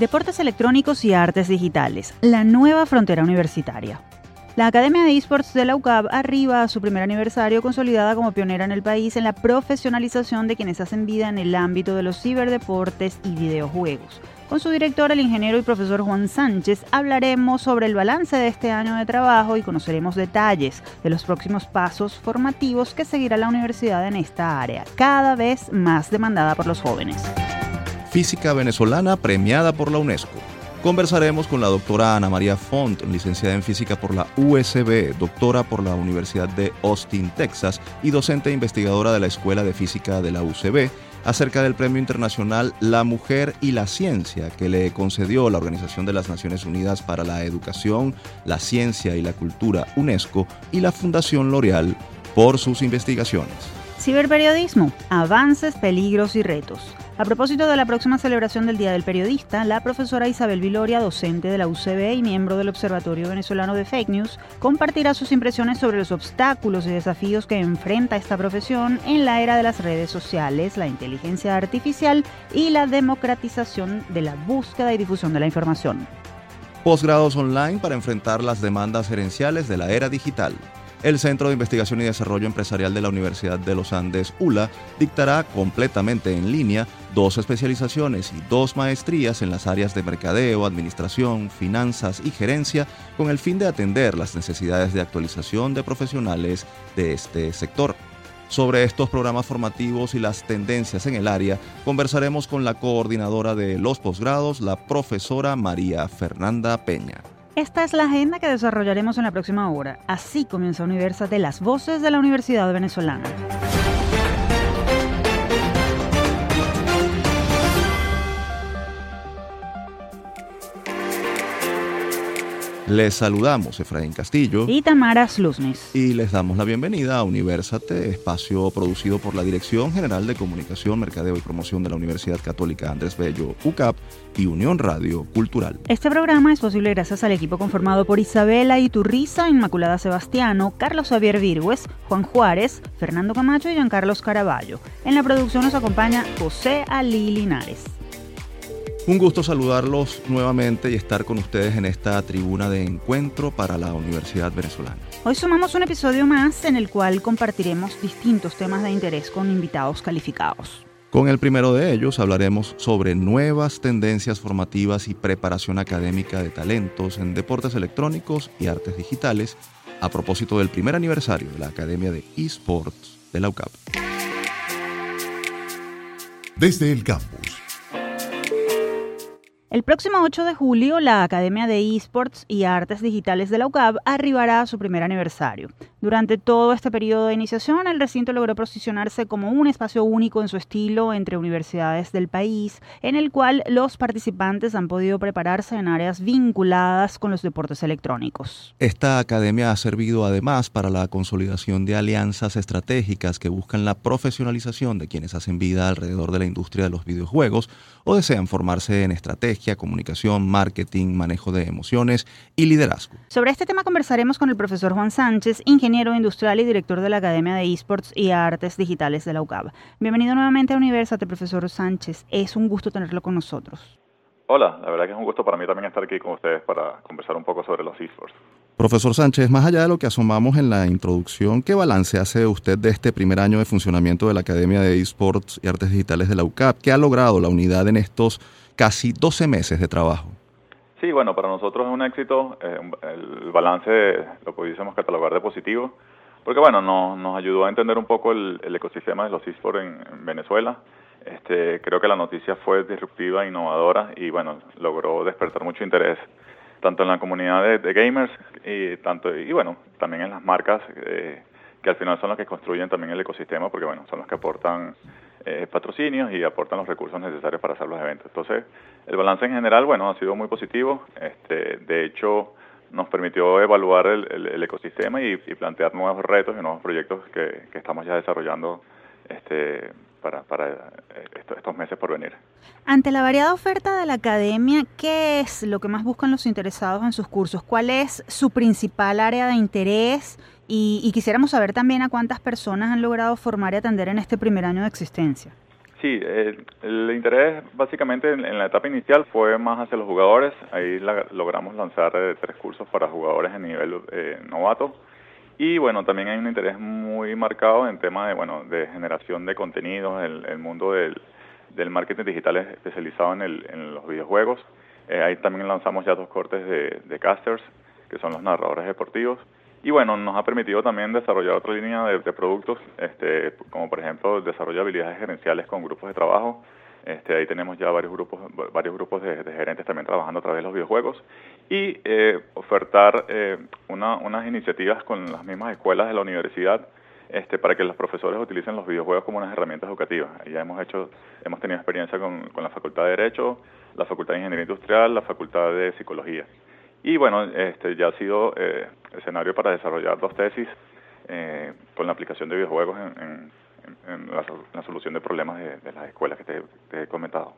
Deportes electrónicos y artes digitales, la nueva frontera universitaria. La Academia de Esports de la UCAB arriba a su primer aniversario consolidada como pionera en el país en la profesionalización de quienes hacen vida en el ámbito de los ciberdeportes y videojuegos. Con su director, el ingeniero y profesor Juan Sánchez, hablaremos sobre el balance de este año de trabajo y conoceremos detalles de los próximos pasos formativos que seguirá la universidad en esta área, cada vez más demandada por los jóvenes. Física venezolana premiada por la UNESCO. Conversaremos con la doctora Ana María Font, licenciada en física por la USB, doctora por la Universidad de Austin, Texas y docente e investigadora de la Escuela de Física de la UCB, acerca del Premio Internacional La Mujer y la Ciencia que le concedió la Organización de las Naciones Unidas para la Educación, la Ciencia y la Cultura UNESCO y la Fundación L'Oreal por sus investigaciones. Ciberperiodismo, avances, peligros y retos. A propósito de la próxima celebración del Día del Periodista, la profesora Isabel Viloria, docente de la UCB y miembro del Observatorio Venezolano de Fake News, compartirá sus impresiones sobre los obstáculos y desafíos que enfrenta esta profesión en la era de las redes sociales, la inteligencia artificial y la democratización de la búsqueda y difusión de la información. Posgrados online para enfrentar las demandas gerenciales de la era digital. El Centro de Investigación y Desarrollo Empresarial de la Universidad de los Andes, ULA, dictará completamente en línea dos especializaciones y dos maestrías en las áreas de mercadeo, administración, finanzas y gerencia con el fin de atender las necesidades de actualización de profesionales de este sector. Sobre estos programas formativos y las tendencias en el área, conversaremos con la coordinadora de los posgrados, la profesora María Fernanda Peña. Esta es la agenda que desarrollaremos en la próxima hora. Así comienza de las voces de la Universidad Venezolana. Les saludamos Efraín Castillo y Tamara Sluznis. Y les damos la bienvenida a Universate, espacio producido por la Dirección General de Comunicación, Mercadeo y Promoción de la Universidad Católica Andrés Bello, UCAP y Unión Radio Cultural. Este programa es posible gracias al equipo conformado por Isabela Iturriza, Inmaculada Sebastiano, Carlos Javier Virgües, Juan Juárez, Fernando Camacho y Giancarlos Caraballo. En la producción nos acompaña José Ali Linares. Un gusto saludarlos nuevamente y estar con ustedes en esta tribuna de encuentro para la Universidad Venezolana. Hoy sumamos un episodio más en el cual compartiremos distintos temas de interés con invitados calificados. Con el primero de ellos hablaremos sobre nuevas tendencias formativas y preparación académica de talentos en deportes electrónicos y artes digitales a propósito del primer aniversario de la Academia de eSports de la UCAP. Desde el campus el próximo 8 de julio, la Academia de Esports y Artes Digitales de la UCAB arribará a su primer aniversario. Durante todo este periodo de iniciación, el recinto logró posicionarse como un espacio único en su estilo entre universidades del país, en el cual los participantes han podido prepararse en áreas vinculadas con los deportes electrónicos. Esta academia ha servido además para la consolidación de alianzas estratégicas que buscan la profesionalización de quienes hacen vida alrededor de la industria de los videojuegos o desean formarse en estrategia, comunicación, marketing, manejo de emociones y liderazgo. Sobre este tema conversaremos con el profesor Juan Sánchez, ingeniero ingeniero industrial y director de la Academia de Esports y Artes Digitales de la UCAB. Bienvenido nuevamente a Universate, profesor Sánchez. Es un gusto tenerlo con nosotros. Hola, la verdad que es un gusto para mí también estar aquí con ustedes para conversar un poco sobre los esports. Profesor Sánchez, más allá de lo que asomamos en la introducción, ¿qué balance hace usted de este primer año de funcionamiento de la Academia de Esports y Artes Digitales de la UCAP? ¿Qué ha logrado la unidad en estos casi 12 meses de trabajo? Sí, bueno, para nosotros es un éxito. Eh, el balance lo pudiésemos catalogar de positivo, porque bueno, nos, ayudó a entender un poco el, ecosistema de los esports en, Venezuela. Este, creo que la noticia fue disruptiva, innovadora y bueno, logró despertar mucho interés tanto en la comunidad de, gamers y tanto y bueno, también en las marcas eh, que al final son las que construyen también el ecosistema, porque bueno, son los que aportan eh, patrocinios y aportan los recursos necesarios para hacer los eventos. Entonces, el balance en general, bueno, ha sido muy positivo. Este, de hecho, nos permitió evaluar el, ecosistema y, plantear nuevos retos y nuevos proyectos que, estamos ya desarrollando este, para, eh, estos meses por venir. Ante la variada oferta de la academia, ¿qué es lo que más buscan los interesados en sus cursos? ¿Cuál es su principal área de interés? Y, quisiéramos saber también a cuántas personas han logrado formar y atender en este primer año de existencia. Sí, el interés básicamente en, la etapa inicial fue más hacia los jugadores. Ahí logramos lanzar eh, tres cursos para jugadores en nivel eh, novato y bueno, también hay un interés muy marcado en tema de, bueno, de generación de contenidos, el, el mundo del, marketing digital especializado en, los videojuegos. Eh, ahí también lanzamos ya dos cortes de, casters, que son los narradores deportivos. Y bueno, nos ha permitido también desarrollar otra línea de, productos, este, como por ejemplo el desarrollo de habilidades gerenciales con grupos de trabajo, este, ahí tenemos ya varios grupos, varios grupos de, gerentes también trabajando a través de los videojuegos y eh, ofertar eh, unas iniciativas con las mismas escuelas de la universidad este, para que los profesores utilicen los videojuegos como unas herramientas educativas. Ya hemos hecho, hemos tenido experiencia con, la Facultad de Derecho, la Facultad de Ingeniería Industrial, la Facultad de Psicología. Y bueno, este, ya ha sido eh, escenario para desarrollar dos tesis con la aplicación de videojuegos en la, solución de problemas de, las escuelas que te, he comentado.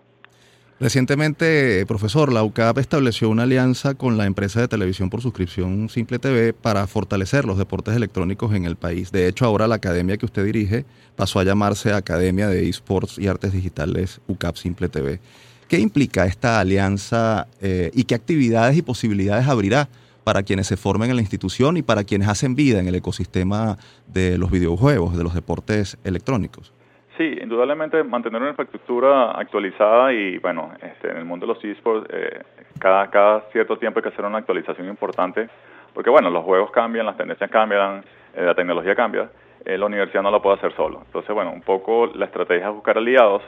Recientemente, profesor, la UCAP estableció una alianza con la empresa de televisión por suscripción Simple TV para fortalecer los deportes electrónicos en el país. De hecho, ahora la academia que usted dirige pasó a llamarse Academia de Esports y Artes Digitales UCAP Simple TV. ¿Qué implica esta alianza eh, y qué actividades y posibilidades abrirá para quienes se formen en la institución y para quienes hacen vida en el ecosistema de los videojuegos, de los deportes electrónicos. Sí, indudablemente mantener una infraestructura actualizada y bueno, este, en el mundo de los esports eh, cada, cada cierto tiempo hay que hacer una actualización importante porque bueno, los juegos cambian, las tendencias cambian, eh, la tecnología cambia, eh, la universidad no lo puede hacer solo. Entonces bueno, un poco la estrategia es buscar aliados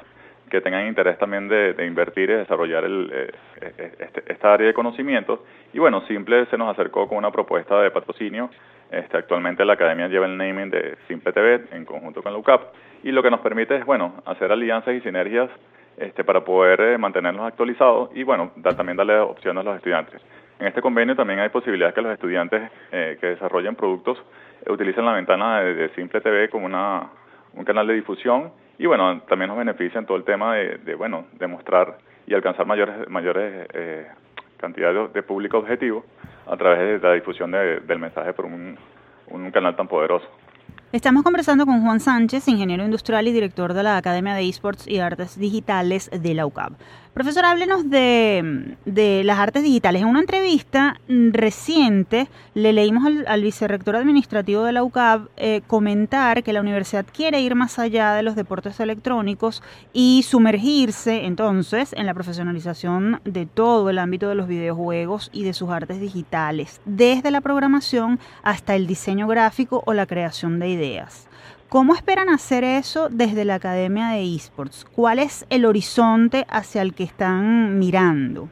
que tengan interés también de, invertir y desarrollar el, eh, eh, este, esta área de conocimiento. Y bueno, Simple se nos acercó con una propuesta de patrocinio. Este, actualmente la academia lleva el naming de Simple TV en conjunto con la UCAP y lo que nos permite es, bueno, hacer alianzas y sinergias este, para poder eh, mantenernos actualizados y, bueno, también darle opciones a los estudiantes. En este convenio también hay posibilidades que los estudiantes que desarrollen productos utilicen la ventana de, Simple TV como una, un canal de difusión y bueno, también nos beneficia en todo el tema de, de bueno, demostrar y alcanzar mayores, mayores eh, cantidades de, público objetivo a través de la difusión del mensaje por un, un canal tan poderoso. Estamos conversando con Juan Sánchez, ingeniero industrial y director de la Academia de Esports y Artes Digitales de la UCAP. Profesor, háblenos de, las artes digitales. En una entrevista reciente le leímos al, vicerrector administrativo de la UCAP eh, comentar que la universidad quiere ir más allá de los deportes electrónicos y sumergirse entonces en la profesionalización de todo el ámbito de los videojuegos y de sus artes digitales, desde la programación hasta el diseño gráfico o la creación de ideas. ¿Cómo esperan hacer eso desde la Academia de Esports? ¿Cuál es el horizonte hacia el que están mirando?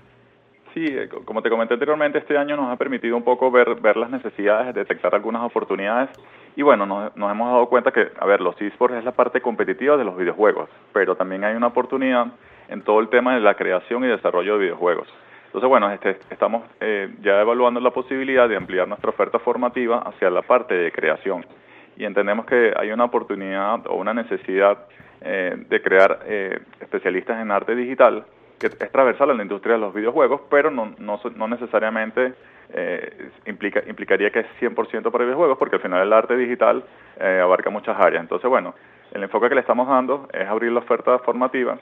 Sí, eh, como te comenté anteriormente, este año nos ha permitido un poco ver, las necesidades, detectar algunas oportunidades y bueno, nos, hemos dado cuenta que, a ver, los esports es la parte competitiva de los videojuegos, pero también hay una oportunidad en todo el tema de la creación y desarrollo de videojuegos. Entonces, bueno, este, estamos eh, ya evaluando la posibilidad de ampliar nuestra oferta formativa hacia la parte de creación y entendemos que hay una oportunidad o una necesidad eh, de crear eh, especialistas en arte digital que es transversal a la industria de los videojuegos, pero no, no, no necesariamente eh, implica, implicaría que es 100% para videojuegos, porque al final el arte digital abarca muchas áreas. Entonces, bueno, el enfoque que le estamos dando es abrir la oferta formativa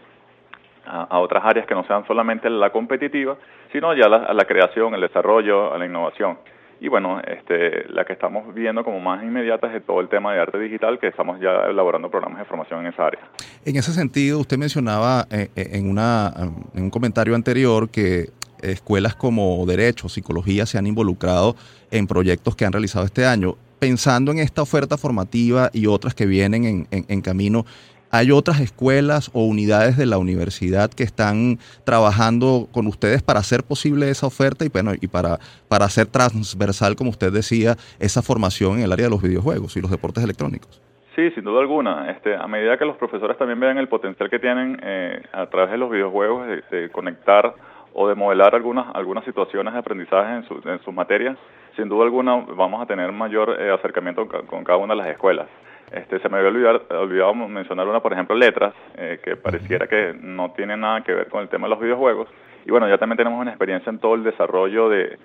a, otras áreas que no sean solamente la competitiva, sino ya a la creación, el desarrollo, a la innovación y bueno, este, la que estamos viendo como más inmediata es todo el tema de arte digital, que estamos ya elaborando programas de formación en esa área. En ese sentido, usted mencionaba eh, eh, en, una, en un comentario anterior que escuelas como Derecho, Psicología se han involucrado en proyectos que han realizado este año. Pensando en esta oferta formativa y otras que vienen en, en camino, ¿Hay otras escuelas o unidades de la universidad que están trabajando con ustedes para hacer posible esa oferta y, bueno, y para, para hacer transversal, como usted decía, esa formación en el área de los videojuegos y los deportes electrónicos? Sí, sin duda alguna. Este, a medida que los profesores también vean el potencial que tienen eh, a través de los videojuegos de, conectar o de modelar algunas algunas situaciones de aprendizaje en, en sus materias, sin duda alguna vamos a tener mayor eh, acercamiento con cada una de las escuelas. Este, se me había olvidado, mencionar una, por ejemplo, letras, eh, que pareciera que no tiene nada que ver con el tema de los videojuegos. Y bueno, ya también tenemos una experiencia en todo el desarrollo de,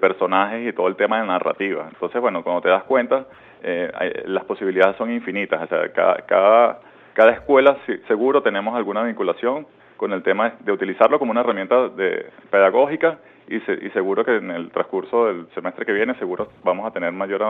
personajes y todo el tema de narrativa. Entonces, bueno, cuando te das cuenta, eh, las posibilidades son infinitas. O sea, cada, cada, cada escuela seguro tenemos alguna vinculación con el tema de utilizarlo como una herramienta de, pedagógica y, y seguro que en el transcurso del semestre que viene seguro vamos a tener mayor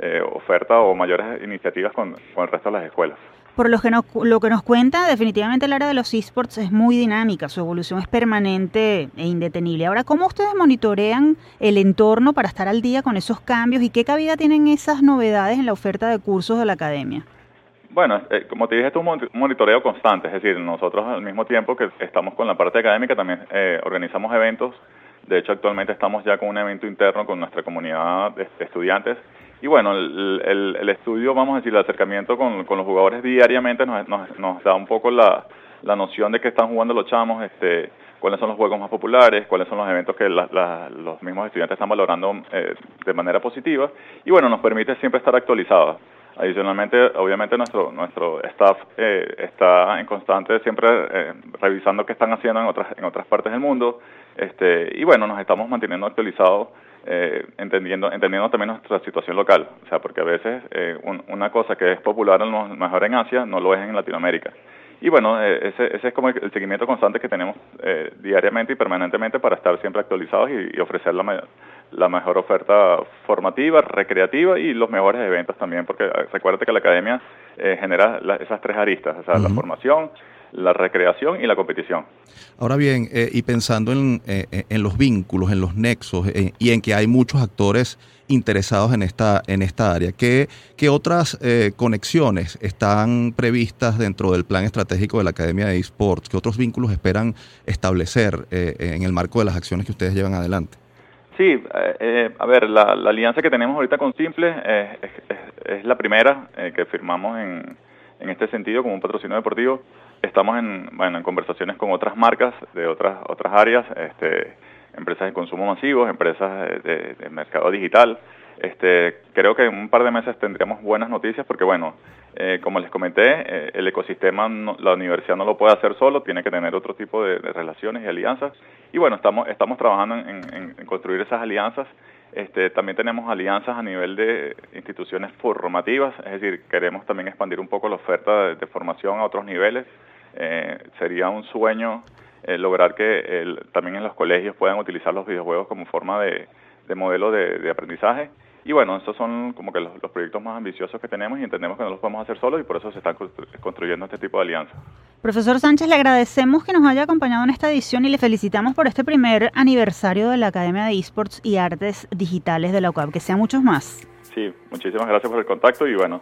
eh, oferta o mayores iniciativas con, con, el resto de las escuelas. Por lo que, nos, lo que nos cuenta, definitivamente el área de los esports es muy dinámica, su evolución es permanente e indetenible. Ahora, ¿cómo ustedes monitorean el entorno para estar al día con esos cambios y qué cabida tienen esas novedades en la oferta de cursos de la academia? Bueno, eh, como te dije, es un monitoreo constante, es decir, nosotros al mismo tiempo que estamos con la parte académica también eh, organizamos eventos. De hecho, actualmente estamos ya con un evento interno con nuestra comunidad de estudiantes y bueno, el, el, estudio, vamos a decir, el acercamiento con, con los jugadores diariamente nos, nos, da un poco la, la noción de que están jugando los chamos, este, cuáles son los juegos más populares, cuáles son los eventos que los mismos estudiantes están valorando eh, de manera positiva y bueno, nos permite siempre estar actualizados. Adicionalmente, obviamente nuestro nuestro staff eh, está en constante siempre eh, revisando qué están haciendo en otras en otras partes del mundo, este y bueno, nos estamos manteniendo actualizados eh, entendiendo, entendiendo también nuestra situación local, o sea, porque a veces eh, una cosa que es popular a lo mejor en Asia no lo es en Latinoamérica. Y bueno, eh, ese, ese, es como el, seguimiento constante que tenemos eh, diariamente y permanentemente para estar siempre actualizados y, ofrecer la, la, mejor oferta formativa, recreativa y los mejores eventos también, porque recuerda que la academia genera esas tres aristas, o sea, la formación, la recreación y la competición. Ahora bien, eh, y pensando en, eh, eh, en, los vínculos, en los nexos y en que hay muchos actores interesados en esta, en esta área, ¿qué, qué otras conexiones están previstas dentro del plan estratégico de la Academia de eSports? ¿Qué otros vínculos esperan establecer en el marco de las acciones que ustedes llevan adelante? Sí, a ver, la, alianza que tenemos ahorita con Simple es, es, la primera que firmamos en, en este sentido como un patrocinio deportivo estamos en, bueno, en conversaciones con otras marcas de otras, otras áreas, este, empresas de consumo masivos, empresas de, mercado digital. Este, creo que en un par de meses tendríamos buenas noticias porque, bueno, eh, como les comenté, eh, el ecosistema, la universidad no lo puede hacer solo, tiene que tener otro tipo de, relaciones y alianzas. Y bueno, estamos, estamos trabajando en construir esas alianzas este, también tenemos alianzas a nivel de instituciones formativas, es decir, queremos también expandir un poco la oferta de, formación a otros niveles. Eh, sería un sueño eh, lograr que también en los colegios puedan utilizar los videojuegos como forma de, modelo de aprendizaje y bueno, estos son como que los, proyectos más ambiciosos que tenemos y entendemos que no los podemos hacer solos y por eso se están construyendo este tipo de alianzas. Profesor Sánchez, le agradecemos que nos haya acompañado en esta edición y le felicitamos por este primer aniversario de la Academia de Esports y Artes Digitales de la UCAP. Que sean muchos más. Sí, muchísimas gracias por el contacto y bueno,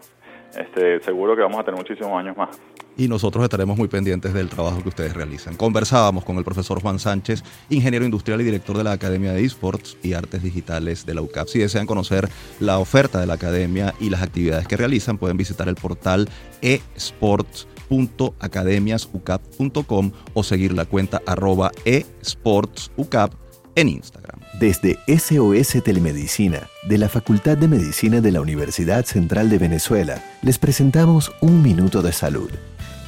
este, seguro que vamos a tener muchísimos años más. Y nosotros estaremos muy pendientes del trabajo que ustedes realizan. Conversábamos con el profesor Juan Sánchez, ingeniero industrial y director de la Academia de Esports y Artes Digitales de la UCAP. Si desean conocer la oferta de la academia y las actividades que realizan, pueden visitar el portal esports.academiasucap.com o seguir la cuenta arroba esportsucap en Instagram. Desde SOS Telemedicina, de la Facultad de Medicina de la Universidad Central de Venezuela, les presentamos Un Minuto de Salud.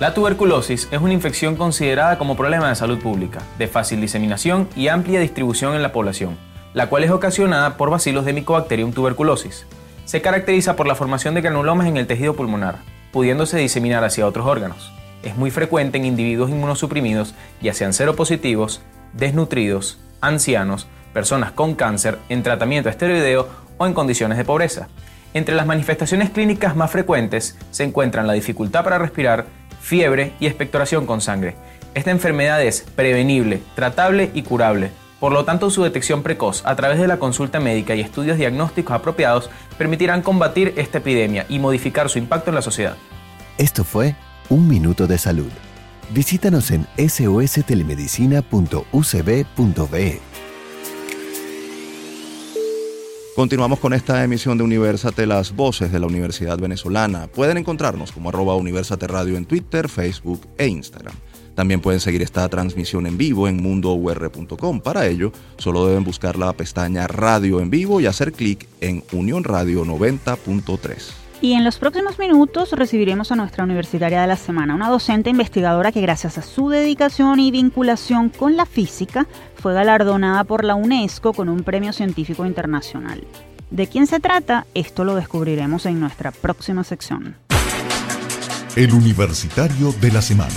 La tuberculosis es una infección considerada como problema de salud pública, de fácil diseminación y amplia distribución en la población, la cual es ocasionada por bacilos de Mycobacterium tuberculosis. Se caracteriza por la formación de granulomas en el tejido pulmonar, pudiéndose diseminar hacia otros órganos. Es muy frecuente en individuos inmunosuprimidos, ya sean seropositivos, desnutridos, ancianos, personas con cáncer, en tratamiento esteroideo o en condiciones de pobreza. Entre las manifestaciones clínicas más frecuentes se encuentran la dificultad para respirar, fiebre y expectoración con sangre. Esta enfermedad es prevenible, tratable y curable. Por lo tanto, su detección precoz a través de la consulta médica y estudios diagnósticos apropiados permitirán combatir esta epidemia y modificar su impacto en la sociedad. Esto fue Un Minuto de Salud Visítanos en sostelemedicina.ucb.be. Continuamos con esta emisión de Universate, las voces de la Universidad Venezolana. Pueden encontrarnos como arroba Universate Radio en Twitter, Facebook e Instagram. También pueden seguir esta transmisión en vivo en mundour.com. Para ello, solo deben buscar la pestaña Radio en vivo y hacer clic en Unión Radio 90.3. Y en los próximos minutos recibiremos a nuestra universitaria de la semana, una docente investigadora que gracias a su dedicación y vinculación con la física fue galardonada por la UNESCO con un premio científico internacional. ¿De quién se trata? Esto lo descubriremos en nuestra próxima sección. El Universitario de la Semana.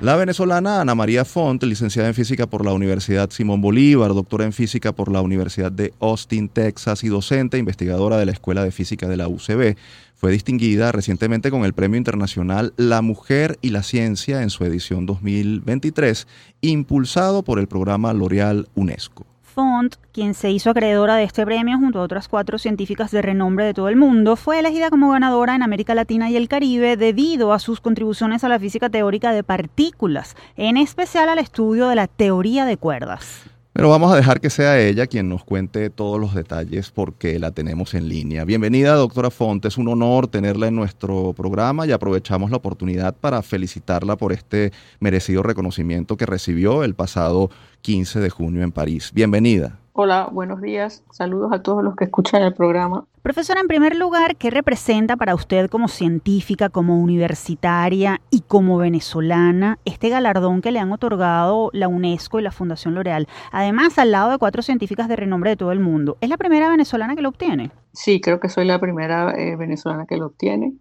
La venezolana Ana María Font, licenciada en física por la Universidad Simón Bolívar, doctora en física por la Universidad de Austin, Texas y docente investigadora de la Escuela de Física de la UCB, fue distinguida recientemente con el Premio Internacional La Mujer y la Ciencia en su edición 2023, impulsado por el programa L'Oreal UNESCO. Font, quien se hizo acreedora de este premio junto a otras cuatro científicas de renombre de todo el mundo, fue elegida como ganadora en América Latina y el Caribe debido a sus contribuciones a la física teórica de partículas, en especial al estudio de la teoría de cuerdas. Pero vamos a dejar que sea ella quien nos cuente todos los detalles porque la tenemos en línea. Bienvenida, doctora Font. Es un honor tenerla en nuestro programa y aprovechamos la oportunidad para felicitarla por este merecido reconocimiento que recibió el pasado 15 de junio en París. Bienvenida. Hola, buenos días. Saludos a todos los que escuchan el programa. Profesora, en primer lugar, ¿qué representa para usted como científica, como universitaria y como venezolana este galardón que le han otorgado la UNESCO y la Fundación L'Oreal? Además, al lado de cuatro científicas de renombre de todo el mundo. ¿Es la primera venezolana que lo obtiene? Sí, creo que soy la primera eh, venezolana que lo obtiene.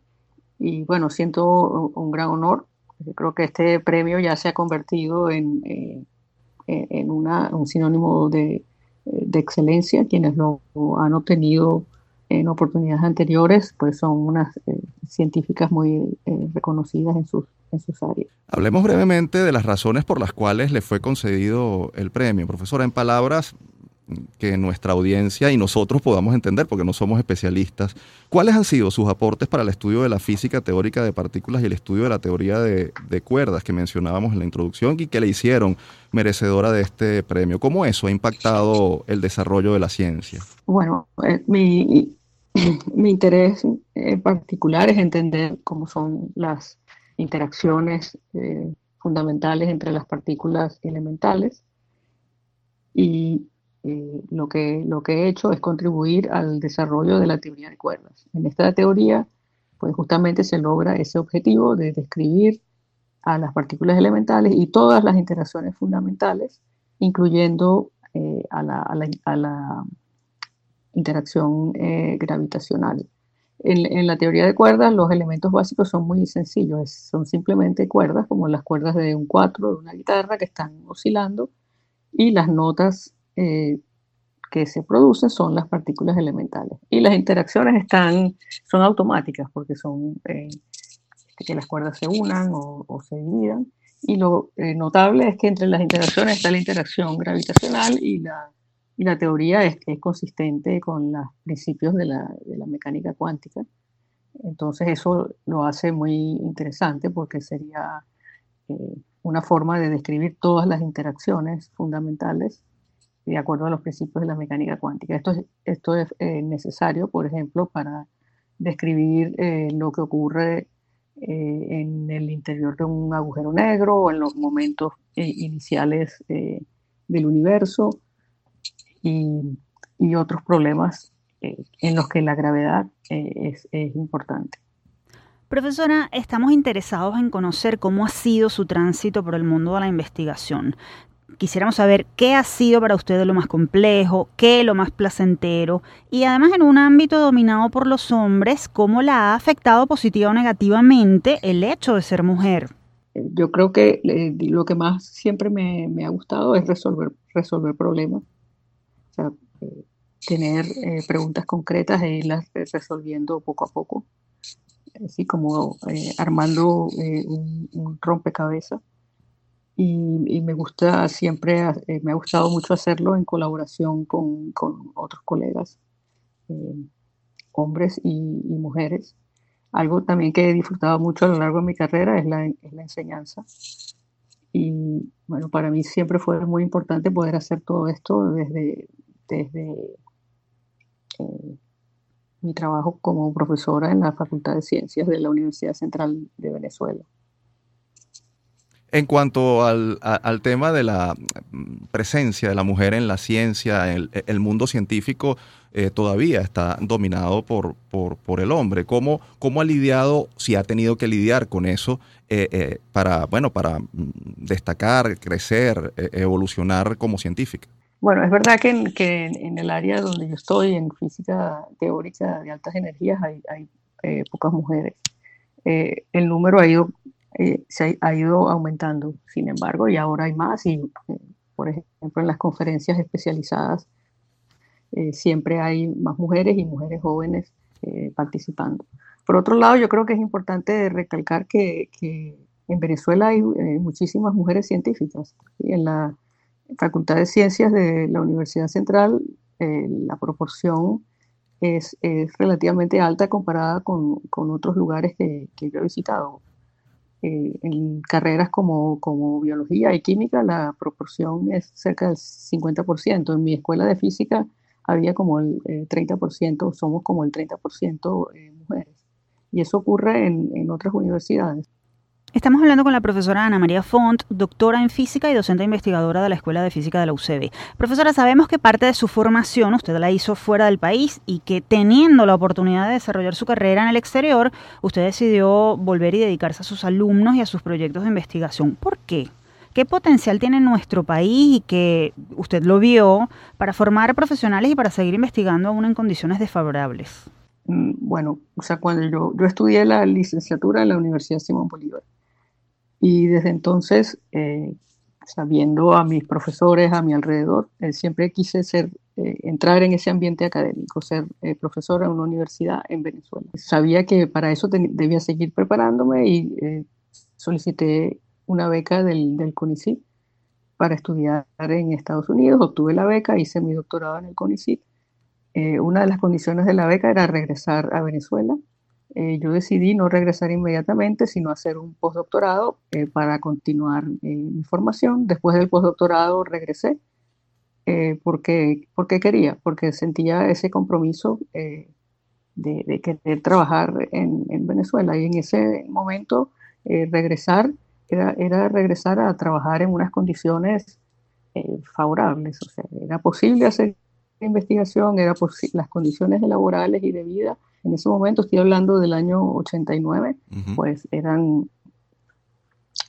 Y bueno, siento un, gran honor. Creo que este premio ya se ha convertido en, eh, en un sinónimo de de excelencia, quienes lo han obtenido en oportunidades anteriores, pues son unas eh, científicas muy eh, reconocidas en sus, en sus áreas. Hablemos brevemente de las razones por las cuales le fue concedido el premio. Profesora, en palabras que nuestra audiencia y nosotros podamos entender, porque no somos especialistas, ¿cuáles han sido sus aportes para el estudio de la física teórica de partículas y el estudio de la teoría de, cuerdas que mencionábamos en la introducción y que le hicieron merecedora de este premio? ¿Cómo eso ha impactado el desarrollo de la ciencia? Bueno, eh, mi, interés en particular es entender cómo son las interacciones eh, fundamentales entre las partículas elementales y eh, lo, que, lo que he hecho es contribuir al desarrollo de la teoría de cuerdas. En esta teoría, pues justamente se logra ese objetivo de describir a las partículas elementales y todas las interacciones fundamentales, incluyendo eh, a, la, interacción eh, gravitacional. En, en, la teoría de cuerdas, los elementos básicos son muy sencillos, son simplemente cuerdas, como las cuerdas de un cuatro de una guitarra que están oscilando, y las notas eh, que se producen son las partículas elementales. Y las interacciones están, son automáticas porque son eh, que las cuerdas se unan o, se dividan. Y lo eh, notable es que entre las interacciones está la interacción gravitacional y la, y la teoría es, es consistente con los principios de la, de la mecánica cuántica. Entonces eso lo hace muy interesante porque sería una forma de describir todas las interacciones fundamentales de acuerdo a los principios de la mecánica cuántica. Esto es, eh, necesario, por ejemplo, para describir eh, lo que ocurre eh, en el interior de un agujero negro o en los momentos iniciales del universo y, y, otros problemas en los que la gravedad es, es importante. Profesora, estamos interesados en conocer cómo ha sido su tránsito por el mundo de la investigación quisiéramos saber qué ha sido para usted lo más complejo, qué lo más placentero y además en un ámbito dominado por los hombres, cómo la ha afectado positiva o negativamente el hecho de ser mujer. Yo creo que eh, lo que más siempre me, ha gustado es resolver, resolver problemas, o sea, eh, tener eh, preguntas concretas e irlas resolviendo poco a poco, así como armando un rompecabezas y, me gusta siempre, eh, me ha gustado mucho hacerlo en colaboración con, con otros colegas, eh, hombres y, mujeres. Algo también que he disfrutado mucho a lo largo de mi carrera es la, es la enseñanza. Y bueno, para mí siempre fue muy importante poder hacer todo esto desde, desde eh, mi trabajo como profesora en la Facultad de Ciencias de la Universidad Central de Venezuela. En cuanto al, tema de la presencia de la mujer en la ciencia, en el, mundo científico, eh, todavía está dominado por, por, el hombre. ¿Cómo, ¿Cómo, ha lidiado, si ha tenido que lidiar con eso eh, para, bueno, para mm, destacar, crecer, evolucionar como científica? Bueno, es verdad que en, que en, el área donde yo estoy, en física teórica de altas energías, hay, hay pocas mujeres. el número ha ido, se ha, ido aumentando, sin embargo, y ahora hay más y por ejemplo, en las conferencias especializadas eh, siempre hay más mujeres y mujeres jóvenes eh, participando. Por otro lado, yo creo que es importante recalcar que, en Venezuela hay eh, muchísimas mujeres científicas. Y en la Facultad de Ciencias de la Universidad Central, la proporción es, relativamente alta comparada con, otros lugares que, que yo he visitado. Eh, en carreras como, como biología y química la proporción es cerca del 50%. En mi escuela de física había como el 30%, somos como el 30% eh, mujeres. Y eso ocurre en, en otras universidades. Estamos hablando con la profesora Ana María Font, doctora en física y docente investigadora de la Escuela de Física de la UCB. Profesora, sabemos que parte de su formación usted la hizo fuera del país y que teniendo la oportunidad de desarrollar su carrera en el exterior, usted decidió volver y dedicarse a sus alumnos y a sus proyectos de investigación. ¿Por qué? ¿Qué potencial tiene nuestro país y que usted lo vio para formar profesionales y para seguir investigando aún en condiciones desfavorables? Mm, bueno, o sea, cuando yo, yo estudié la licenciatura en la Universidad Simón Bolívar, y desde entonces, eh, sabiendo a mis profesores a mi alrededor, eh, siempre quise ser, eh, entrar en ese ambiente académico, ser profesora en una universidad en Venezuela. Sabía que para eso debía seguir preparándome y solicité una beca del, del CONICIT para estudiar en Estados Unidos. Obtuve la beca, hice mi doctorado en el CONICIT. una de las condiciones de la beca era regresar a Venezuela eh, yo decidí no regresar inmediatamente, sino hacer un postdoctorado eh, para continuar eh, mi formación. Después del postdoctorado regresé porque, porque quería, porque sentía ese compromiso de, de, querer trabajar en, en, Venezuela. Y en ese momento regresar era, era, regresar a trabajar en unas condiciones favorables. O sea, era posible hacer investigación, era las condiciones laborales y de vida en ese momento, estoy hablando del año 89, pues eran,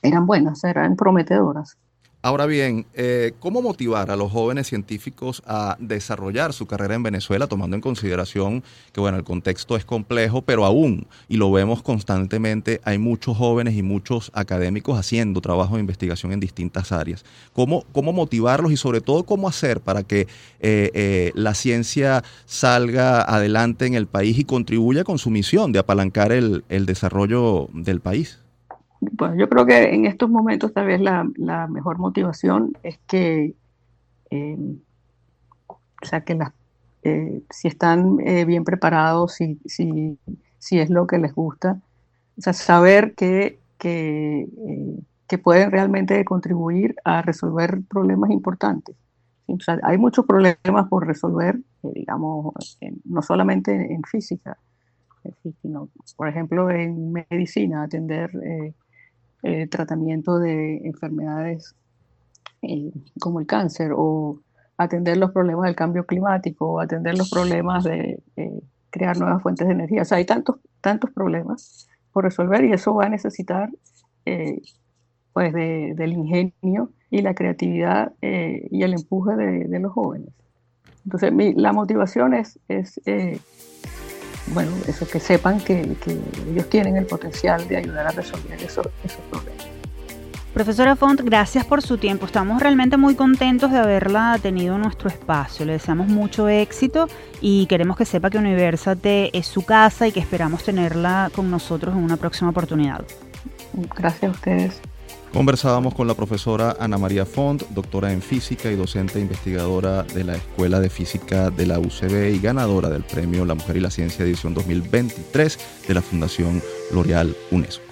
eran buenas, eran prometedoras. Ahora bien, eh, ¿cómo motivar a los jóvenes científicos a desarrollar su carrera en Venezuela, tomando en consideración que, bueno, el contexto es complejo, pero aún, y lo vemos constantemente, hay muchos jóvenes y muchos académicos haciendo trabajo de investigación en distintas áreas? ¿Cómo, cómo motivarlos y sobre todo cómo hacer para que eh, eh, la ciencia salga adelante en el país y contribuya con su misión de apalancar el desarrollo del país? Bueno, yo creo que en estos momentos tal vez la, mejor motivación es que, eh, o sea, que eh, si están eh, bien preparados, si, si, si, es lo que les gusta, o sea, saber que, que, que pueden realmente contribuir a resolver problemas importantes. O sea, hay muchos problemas por resolver, digamos, no solamente en, física, sino, por ejemplo, en medicina, atender eh, tratamiento de enfermedades eh, como el cáncer o atender los problemas del cambio climático o atender los problemas de crear nuevas fuentes de energía. O sea, hay tantos, tantos problemas por resolver y eso va a necesitar eh, pues del ingenio y la creatividad y el empuje de, los jóvenes. Entonces, la motivación es, es bueno, eso que sepan que, ellos tienen el potencial de ayudar a resolver esos, esos problemas. Profesora Font, gracias por su tiempo. Estamos realmente muy contentos de haberla tenido en nuestro espacio. Le deseamos mucho éxito y queremos que sepa que Universate es su casa y que esperamos tenerla con nosotros en una próxima oportunidad. Gracias a ustedes. Conversábamos con la profesora Ana María Font, doctora en física y docente investigadora de la Escuela de Física de la UCB y ganadora del premio La Mujer y la Ciencia edición 2023 de la Fundación L'Oreal UNESCO.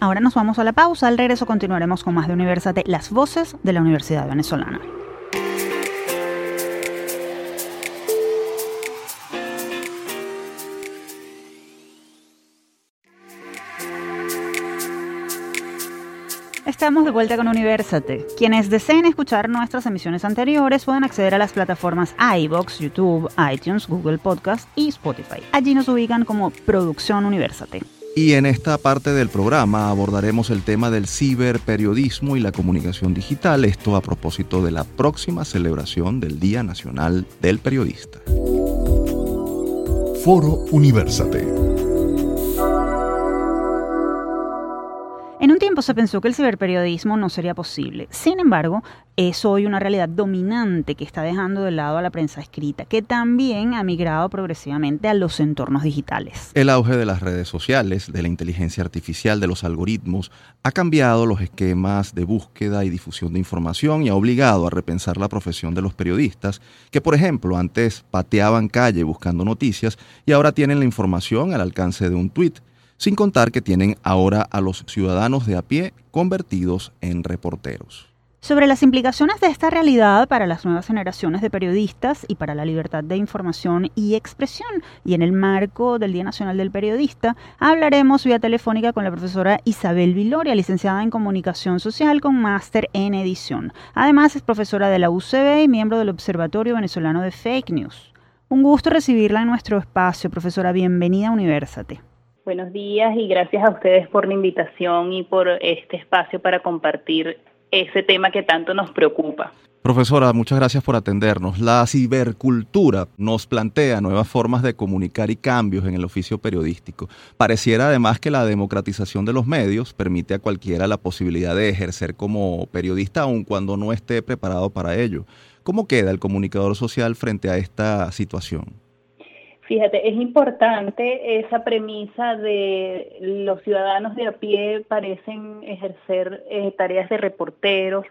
Ahora nos vamos a la pausa, al regreso continuaremos con más de Universate, las voces de la Universidad Venezolana. Estamos de vuelta con Universate. Quienes deseen escuchar nuestras emisiones anteriores pueden acceder a las plataformas iBox, YouTube, iTunes, Google Podcast y Spotify. Allí nos ubican como Producción Universate. Y en esta parte del programa abordaremos el tema del ciberperiodismo y la comunicación digital, esto a propósito de la próxima celebración del Día Nacional del Periodista. Foro Universate. Tiempo se pensó que el ciberperiodismo no sería posible. Sin embargo, es hoy una realidad dominante que está dejando de lado a la prensa escrita, que también ha migrado progresivamente a los entornos digitales. El auge de las redes sociales, de la inteligencia artificial, de los algoritmos, ha cambiado los esquemas de búsqueda y difusión de información y ha obligado a repensar la profesión de los periodistas, que por ejemplo antes pateaban calle buscando noticias y ahora tienen la información al alcance de un tuit sin contar que tienen ahora a los ciudadanos de a pie convertidos en reporteros. Sobre las implicaciones de esta realidad para las nuevas generaciones de periodistas y para la libertad de información y expresión, y en el marco del Día Nacional del Periodista, hablaremos vía telefónica con la profesora Isabel Viloria, licenciada en Comunicación Social con máster en edición. Además es profesora de la UCB y miembro del Observatorio Venezolano de Fake News. Un gusto recibirla en nuestro espacio, profesora. Bienvenida Universate. Buenos días y gracias a ustedes por la invitación y por este espacio para compartir ese tema que tanto nos preocupa. Profesora, muchas gracias por atendernos. La cibercultura nos plantea nuevas formas de comunicar y cambios en el oficio periodístico. Pareciera además que la democratización de los medios permite a cualquiera la posibilidad de ejercer como periodista aun cuando no esté preparado para ello. ¿Cómo queda el comunicador social frente a esta situación? Fíjate, es importante esa premisa de los ciudadanos de a pie parecen ejercer eh, tareas de reporteros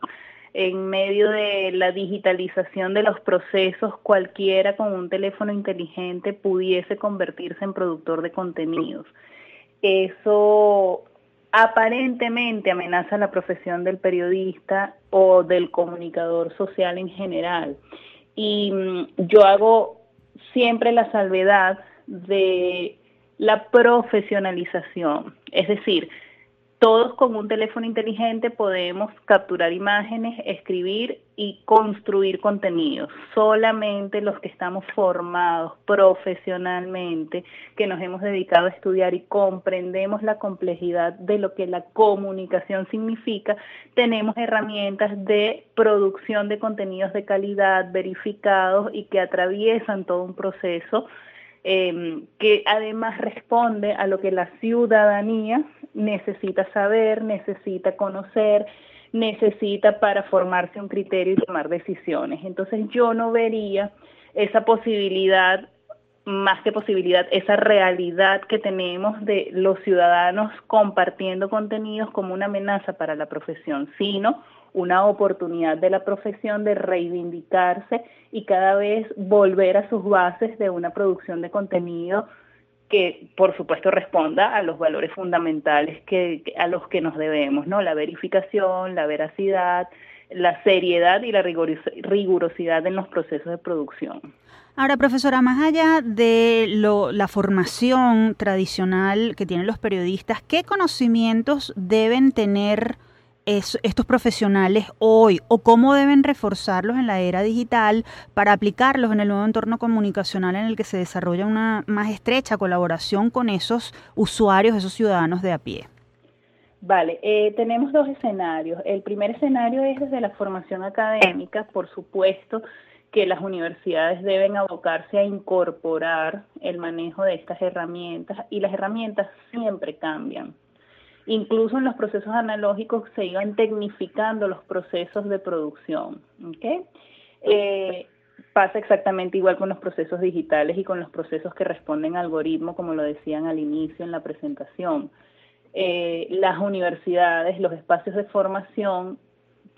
en medio de la digitalización de los procesos, cualquiera con un teléfono inteligente pudiese convertirse en productor de contenidos. Eso aparentemente amenaza la profesión del periodista o del comunicador social en general. Y mm, yo hago siempre la salvedad de la profesionalización. Es decir, todos con un teléfono inteligente podemos capturar imágenes, escribir y construir contenidos. Solamente los que estamos formados profesionalmente, que nos hemos dedicado a estudiar y comprendemos la complejidad de lo que la comunicación significa, tenemos herramientas de producción de contenidos de calidad verificados y que atraviesan todo un proceso eh, que además responde a lo que la ciudadanía necesita saber, necesita conocer, necesita para formarse un criterio y tomar decisiones. Entonces yo no vería esa posibilidad, más que posibilidad, esa realidad que tenemos de los ciudadanos compartiendo contenidos como una amenaza para la profesión, sino una oportunidad de la profesión de reivindicarse y cada vez volver a sus bases de una producción de contenido que por supuesto responda a los valores fundamentales que, a los que nos debemos, ¿no? La verificación, la veracidad, la seriedad y la rigurosidad en los procesos de producción. Ahora, profesora, más allá de lo, la formación tradicional que tienen los periodistas, ¿qué conocimientos deben tener estos profesionales hoy o cómo deben reforzarlos en la era digital para aplicarlos en el nuevo entorno comunicacional en el que se desarrolla una más estrecha colaboración con esos usuarios, esos ciudadanos de a pie? Vale, eh, tenemos dos escenarios. El primer escenario es desde la formación académica, por supuesto que las universidades deben abocarse a incorporar el manejo de estas herramientas y las herramientas siempre cambian. Incluso en los procesos analógicos se iban tecnificando los procesos de producción. Eh, pasa exactamente igual con los procesos digitales y con los procesos que responden a algoritmo, como lo decían al inicio en la presentación. Eh, las universidades, los espacios de formación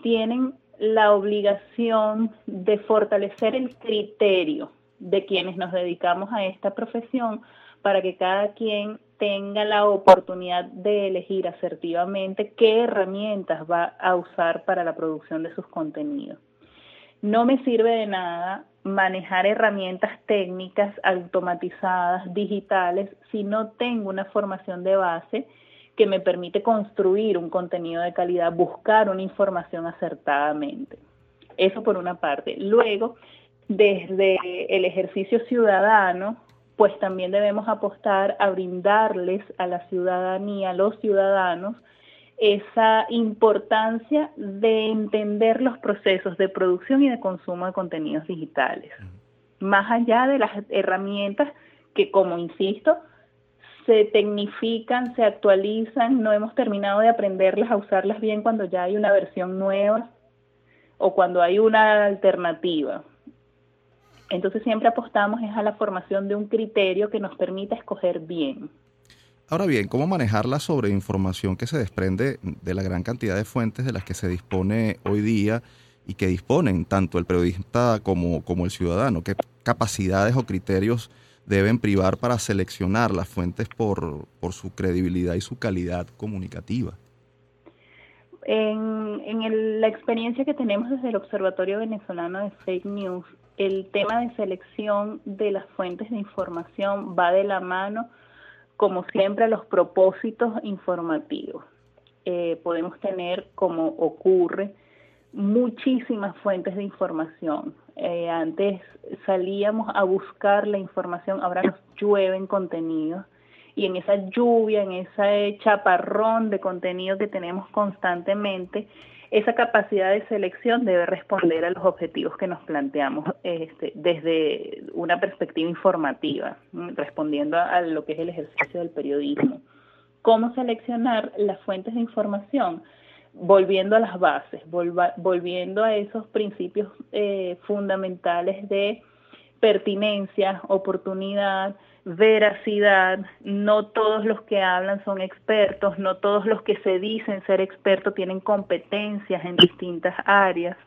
tienen la obligación de fortalecer el criterio de quienes nos dedicamos a esta profesión para que cada quien tenga la oportunidad de elegir asertivamente qué herramientas va a usar para la producción de sus contenidos. No me sirve de nada manejar herramientas técnicas automatizadas, digitales, si no tengo una formación de base que me permite construir un contenido de calidad, buscar una información acertadamente. Eso por una parte. Luego, desde el ejercicio ciudadano, pues también debemos apostar a brindarles a la ciudadanía, a los ciudadanos, esa importancia de entender los procesos de producción y de consumo de contenidos digitales, más allá de las herramientas que, como insisto, se tecnifican, se actualizan, no hemos terminado de aprenderlas a usarlas bien cuando ya hay una versión nueva o cuando hay una alternativa. Entonces siempre apostamos es a la formación de un criterio que nos permita escoger bien. Ahora bien, ¿cómo manejar la sobreinformación que se desprende de la gran cantidad de fuentes de las que se dispone hoy día y que disponen tanto el periodista como, como el ciudadano? ¿Qué capacidades o criterios deben privar para seleccionar las fuentes por, por su credibilidad y su calidad comunicativa? En, en la experiencia que tenemos desde el Observatorio Venezolano de Fake News, el tema de selección de las fuentes de información va de la mano, como siempre, a los propósitos informativos. Eh, podemos tener, como ocurre, muchísimas fuentes de información. Eh, antes salíamos a buscar la información, ahora nos llueven contenidos y en esa lluvia, en ese chaparrón de contenido que tenemos constantemente, esa capacidad de selección debe responder a los objetivos que nos planteamos este, desde una perspectiva informativa, respondiendo a, lo que es el ejercicio del periodismo. ¿Cómo seleccionar las fuentes de información? Volviendo a las bases, volviendo a esos principios eh, fundamentales de pertinencia, oportunidad, veracidad, no todos los que hablan son expertos, no todos los que se dicen ser expertos tienen competencias en distintas áreas.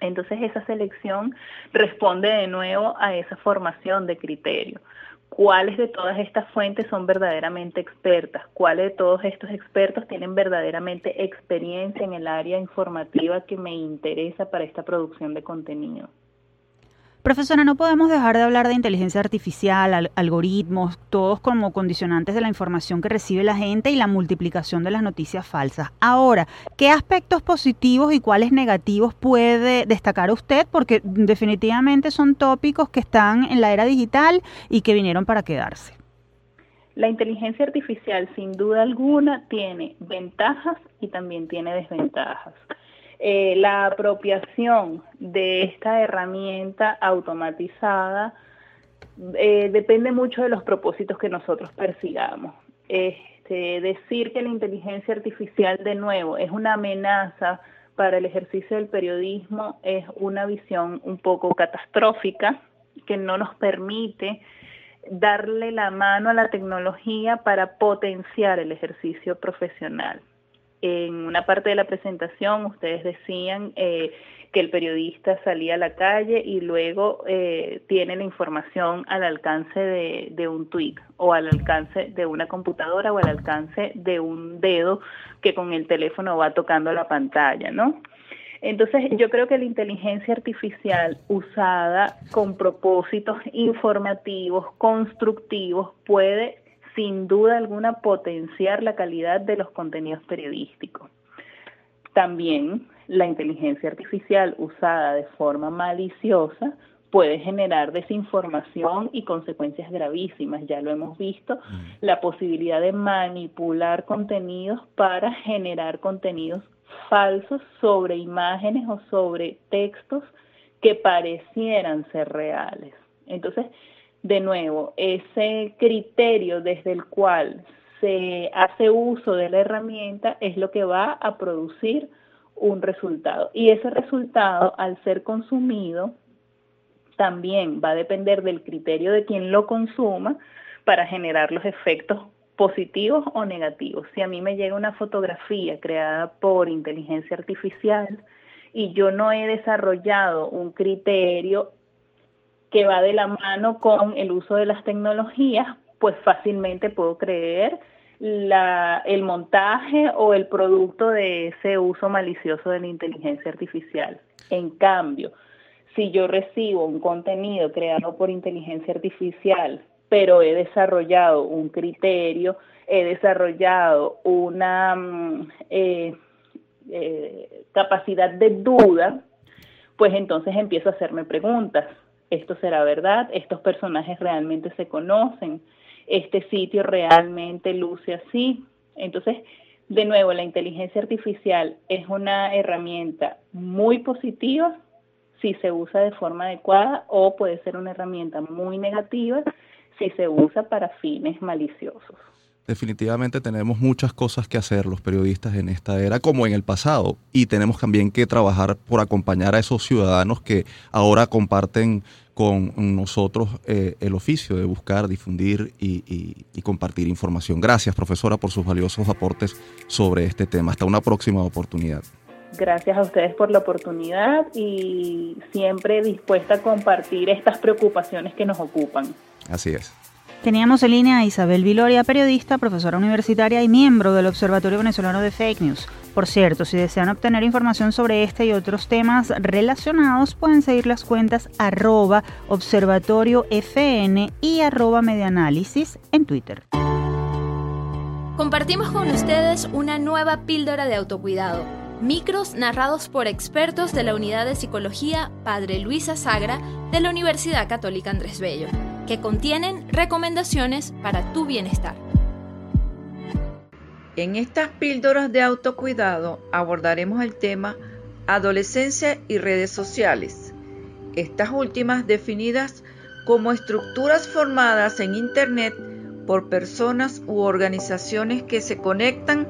Entonces esa selección responde de nuevo a esa formación de criterio. ¿Cuáles de todas estas fuentes son verdaderamente expertas? ¿Cuáles de todos estos expertos tienen verdaderamente experiencia en el área informativa que me interesa para esta producción de contenido? Profesora, no podemos dejar de hablar de inteligencia artificial, algoritmos, todos como condicionantes de la información que recibe la gente y la multiplicación de las noticias falsas. Ahora, ¿qué aspectos positivos y cuáles negativos puede destacar usted? Porque definitivamente son tópicos que están en la era digital y que vinieron para quedarse. La inteligencia artificial, sin duda alguna, tiene ventajas y también tiene desventajas. Eh, la apropiación de esta herramienta automatizada eh, depende mucho de los propósitos que nosotros persigamos. Este, decir que la inteligencia artificial de nuevo es una amenaza para el ejercicio del periodismo es una visión un poco catastrófica que no nos permite darle la mano a la tecnología para potenciar el ejercicio profesional en una parte de la presentación ustedes decían eh, que el periodista salía a la calle y luego eh, tiene la información al alcance de, de un tweet o al alcance de una computadora o al alcance de un dedo que con el teléfono va tocando la pantalla, ¿no? Entonces, yo creo que la inteligencia artificial usada con propósitos informativos, constructivos, puede sin duda alguna potenciar la calidad de los contenidos periodísticos. También la inteligencia artificial usada de forma maliciosa puede generar desinformación y consecuencias gravísimas. Ya lo hemos visto, mm. la posibilidad de manipular contenidos para generar contenidos falsos sobre imágenes o sobre textos que parecieran ser reales. Entonces, de nuevo, ese criterio desde el cual se hace uso de la herramienta es lo que va a producir un resultado. Y ese resultado, al ser consumido, también va a depender del criterio de quien lo consuma para generar los efectos positivos o negativos. Si a mí me llega una fotografía creada por inteligencia artificial y yo no he desarrollado un criterio que va de la mano con el uso de las tecnologías, pues fácilmente puedo creer el montaje o el producto de ese uso malicioso de la inteligencia artificial. En cambio, si yo recibo un contenido creado por inteligencia artificial, pero he desarrollado un criterio he desarrollado una mm, eh, eh, capacidad de duda, pues entonces empiezo a hacerme preguntas. ¿Esto será verdad? ¿Estos personajes realmente se conocen? ¿Este sitio realmente luce así? Entonces, de nuevo, la inteligencia artificial es una herramienta muy positiva si se usa de forma adecuada o puede ser una herramienta muy negativa si se usa para fines maliciosos. Definitivamente tenemos muchas cosas que hacer los periodistas en esta era como en el pasado y tenemos también que trabajar por acompañar a esos ciudadanos que ahora comparten con nosotros eh, el oficio de buscar, difundir y, y, compartir información. Gracias, profesora, por sus valiosos aportes sobre este tema. Hasta una próxima oportunidad. Gracias a ustedes por la oportunidad y siempre dispuesta a compartir estas preocupaciones que nos ocupan. Así es. Teníamos en línea a Isabel Viloria, periodista, profesora universitaria y miembro del Observatorio Venezolano de Fake News. Por cierto, si desean obtener información sobre este y otros temas relacionados, pueden seguir las cuentas arroba observatoriofn y arroba en Twitter. Compartimos con ustedes una nueva píldora de autocuidado Micros narrados por expertos de la Unidad de Psicología Padre Luisa Sagra de la Universidad Católica Andrés Bello, que contienen recomendaciones para tu bienestar. En estas píldoras de autocuidado abordaremos el tema adolescencia y redes sociales, estas últimas definidas como estructuras formadas en Internet por personas u organizaciones que se conectan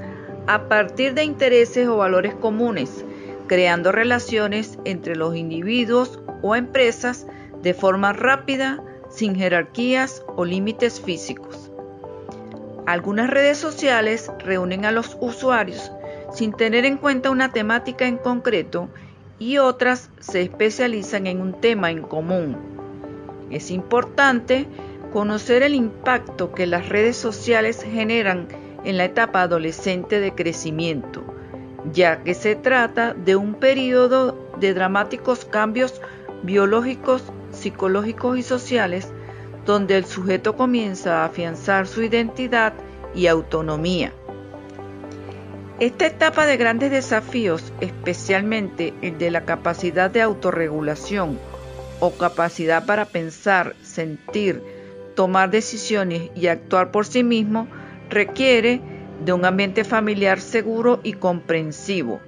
a partir de intereses o valores comunes, creando relaciones entre los individuos o empresas de forma rápida, sin jerarquías o límites físicos. Algunas redes sociales reúnen a los usuarios sin tener en cuenta una temática en concreto y otras se especializan en un tema en común. Es importante conocer el impacto que las redes sociales generan en la etapa adolescente de crecimiento, ya que se trata de un periodo de dramáticos cambios biológicos, psicológicos y sociales, donde el sujeto comienza a afianzar su identidad y autonomía. Esta etapa de grandes desafíos, especialmente el de la capacidad de autorregulación o capacidad para pensar, sentir, tomar decisiones y actuar por sí mismo, requiere de un ambiente familiar seguro y comprensivo,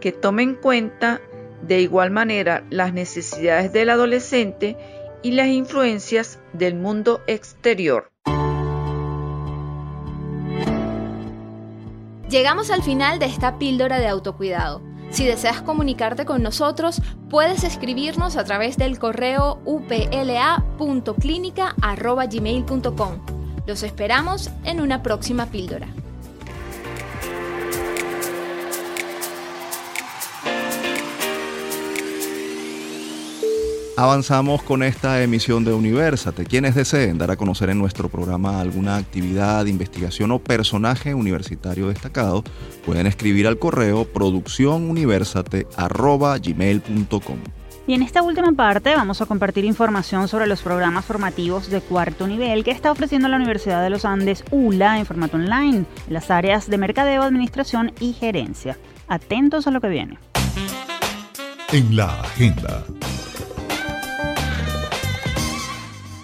que tome en cuenta de igual manera las necesidades del adolescente y las influencias del mundo exterior. Llegamos al final de esta píldora de autocuidado. Si deseas comunicarte con nosotros, puedes escribirnos a través del correo upla.clinica.gmail.com los esperamos en una próxima píldora. Avanzamos con esta emisión de Universate. Quienes deseen dar a conocer en nuestro programa alguna actividad, investigación o personaje universitario destacado, pueden escribir al correo producciónuniversate.gmail.com. Y en esta última parte vamos a compartir información sobre los programas formativos de cuarto nivel que está ofreciendo la Universidad de los Andes ULA en formato online, en las áreas de mercadeo, administración y gerencia. Atentos a lo que viene. En la agenda.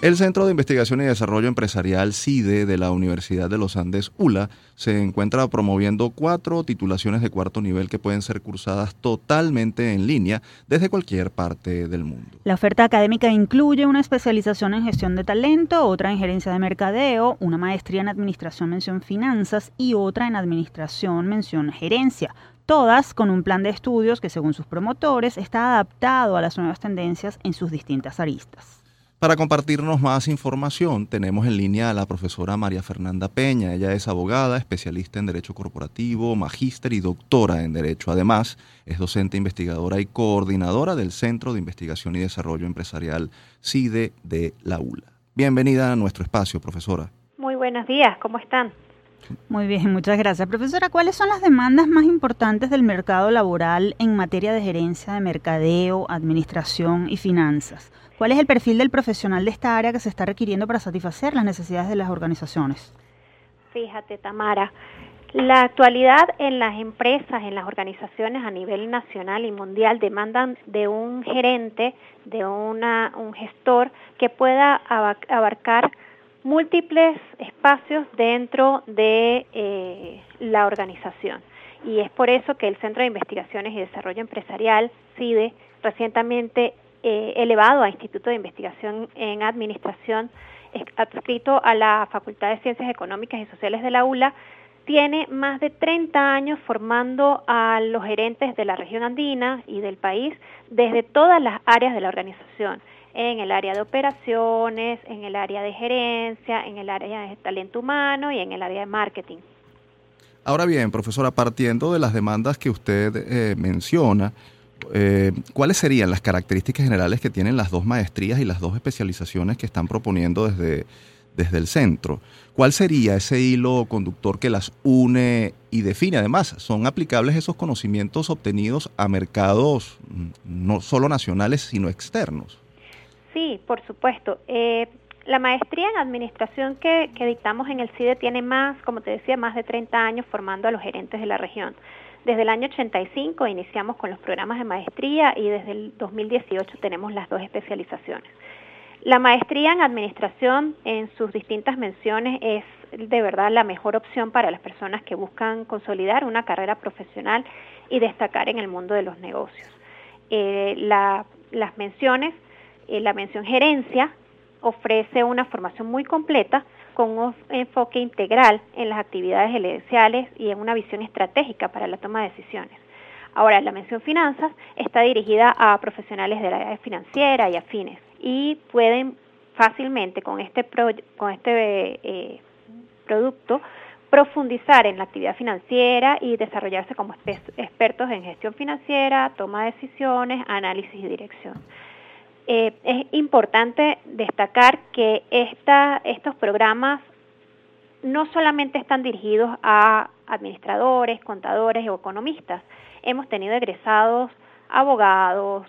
El Centro de Investigación y Desarrollo Empresarial CIDE de la Universidad de los Andes ULA se encuentra promoviendo cuatro titulaciones de cuarto nivel que pueden ser cursadas totalmente en línea desde cualquier parte del mundo. La oferta académica incluye una especialización en gestión de talento, otra en gerencia de mercadeo, una maestría en administración mención finanzas y otra en administración mención gerencia todas con un plan de estudios que según sus promotores está adaptado a las nuevas tendencias en sus distintas aristas. Para compartirnos más información, tenemos en línea a la profesora María Fernanda Peña. Ella es abogada, especialista en Derecho Corporativo, magíster y doctora en Derecho. Además, es docente investigadora y coordinadora del Centro de Investigación y Desarrollo Empresarial CIDE de la ULA. Bienvenida a nuestro espacio, profesora. Muy buenos días, ¿cómo están? Muy bien, muchas gracias. Profesora, ¿cuáles son las demandas más importantes del mercado laboral en materia de gerencia de mercadeo, administración y finanzas? ¿Cuál es el perfil del profesional de esta área que se está requiriendo para satisfacer las necesidades de las organizaciones? Fíjate, Tamara, la actualidad en las empresas, en las organizaciones a nivel nacional y mundial demandan de un gerente, de una, un gestor que pueda abarcar múltiples espacios dentro de eh, la organización. Y es por eso que el Centro de Investigaciones y Desarrollo Empresarial, CIDE, recientemente eh, elevado a Instituto de Investigación en Administración, adscrito a la Facultad de Ciencias Económicas y Sociales de la ULA, tiene más de 30 años formando a los gerentes de la región andina y del país desde todas las áreas de la organización, en el área de operaciones, en el área de gerencia, en el área de talento humano y en el área de marketing. Ahora bien, profesora, partiendo de las demandas que usted eh, menciona, eh, ¿cuáles serían las características generales que tienen las dos maestrías y las dos especializaciones que están proponiendo desde, desde el centro? ¿Cuál sería ese hilo conductor que las une y define? Además, ¿son aplicables esos conocimientos obtenidos a mercados mm, no solo nacionales, sino externos? Sí, por supuesto. Eh, la maestría en administración que, dictamos en el CIDE tiene más, como te decía, más de 30 años formando a los gerentes de la región. Desde el año 85 iniciamos con los programas de maestría y desde el 2018 tenemos las dos especializaciones. La maestría en administración en sus distintas menciones es de verdad la mejor opción para las personas que buscan consolidar una carrera profesional y destacar en el mundo de los negocios. Eh, las menciones, la mención gerencia ofrece una formación muy completa con un enfoque integral en las actividades gerenciales y en una visión estratégica para la toma de decisiones. Ahora, la mención finanzas está dirigida a profesionales de la área financiera y afines y pueden fácilmente con este, con este eh, producto profundizar en la actividad financiera y desarrollarse como expertos en gestión financiera, toma de decisiones, análisis y dirección. Eh, es importante destacar que estos programas no solamente están dirigidos a administradores, contadores o economistas. Hemos tenido egresados abogados,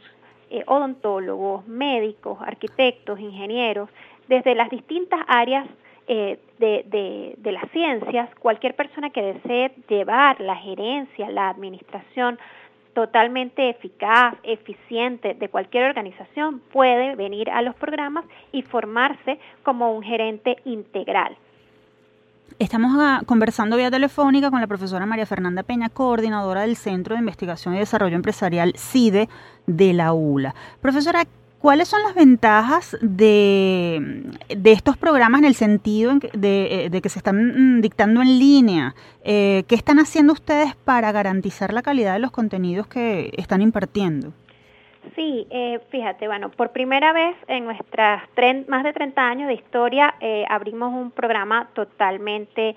eh, odontólogos, médicos, arquitectos, ingenieros, desde las distintas áreas eh, de, las ciencias, cualquier persona que desee llevar la gerencia, la administración totalmente eficaz, eficiente de cualquier organización puede venir a los programas y formarse como un gerente integral. Estamos ah, conversando vía telefónica con la profesora María Fernanda Peña, coordinadora del Centro de Investigación y Desarrollo Empresarial CIDE de la ULA. Profesora, ¿Cuáles son las ventajas de, estos programas en el sentido eh, de, que se están mm, dictando en línea? Eh, ¿Qué están haciendo ustedes para garantizar la calidad de los contenidos que están impartiendo? Sí, eh, fíjate, bueno, por primera vez en nuestras más de 30 años de historia abrimos un programa totalmente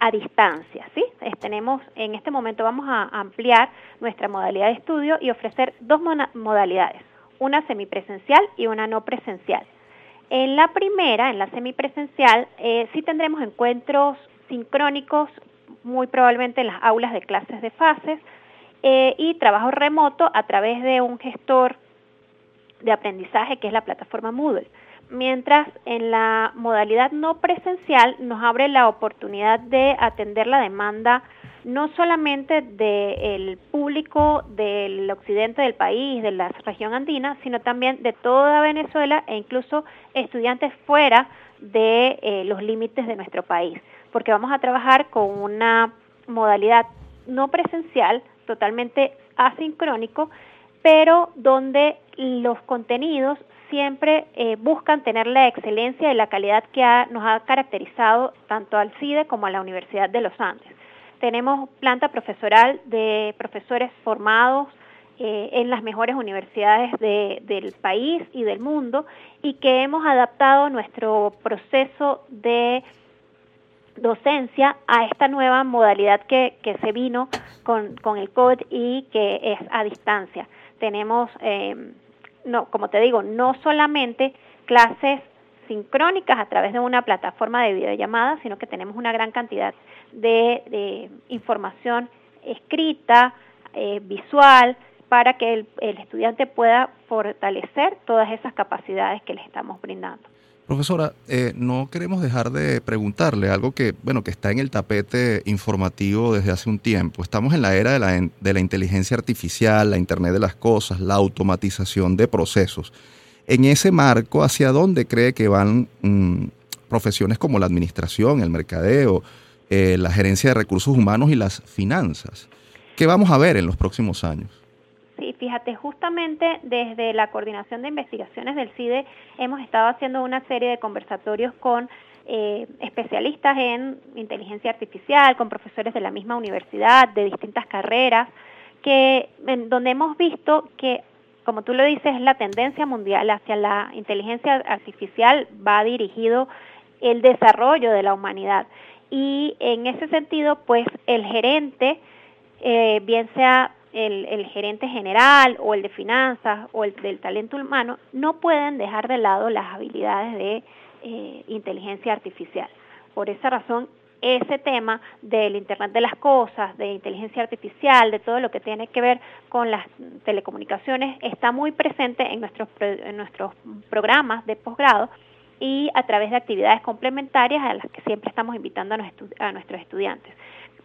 a distancia, ¿sí? tenemos, en este momento vamos a ampliar nuestra modalidad de estudio y ofrecer dos modalidades una semipresencial y una no presencial. En la primera, en la semipresencial, eh, sí tendremos encuentros sincrónicos, muy probablemente en las aulas de clases de fases, eh, y trabajo remoto a través de un gestor de aprendizaje que es la plataforma Moodle. Mientras en la modalidad no presencial nos abre la oportunidad de atender la demanda no solamente del público del occidente del país, de la región andina, sino también de toda Venezuela e incluso estudiantes fuera de eh, los límites de nuestro país, porque vamos a trabajar con una modalidad no presencial, totalmente asincrónico, pero donde los contenidos siempre eh, buscan tener la excelencia y la calidad que nos ha caracterizado tanto al CIDE como a la Universidad de los Andes tenemos planta profesoral de profesores formados eh, en las mejores universidades del país y del mundo y que hemos adaptado nuestro proceso de docencia a esta nueva modalidad que, se vino con, el COVID y que es a distancia. Tenemos, eh, no, como te digo, no solamente clases sincrónicas a través de una plataforma de videollamada, sino que tenemos una gran cantidad de, información escrita, eh, visual, para que el, estudiante pueda fortalecer todas esas capacidades que le estamos brindando. Profesora, eh, no queremos dejar de preguntarle algo que, bueno, que está en el tapete informativo desde hace un tiempo. Estamos en la era de la, de la inteligencia artificial, la Internet de las cosas, la automatización de procesos. En ese marco, ¿hacia dónde cree que van mm, profesiones como la administración, el mercadeo, eh, la gerencia de recursos humanos y las finanzas? ¿Qué vamos a ver en los próximos años? Sí, fíjate, justamente desde la coordinación de investigaciones del CIDE hemos estado haciendo una serie de conversatorios con eh, especialistas en inteligencia artificial, con profesores de la misma universidad, de distintas carreras, que donde hemos visto que como tú lo dices, es la tendencia mundial hacia la inteligencia artificial, va dirigido el desarrollo de la humanidad. Y en ese sentido, pues el gerente, eh, bien sea el, gerente general o el de finanzas o el del talento humano, no pueden dejar de lado las habilidades de eh, inteligencia artificial. Por esa razón, ese tema del Internet de las Cosas, de inteligencia artificial, de todo lo que tiene que ver con las telecomunicaciones, está muy presente en nuestros, en nuestros programas de posgrado y a través de actividades complementarias a las que siempre estamos invitando a, nuestros estudiantes.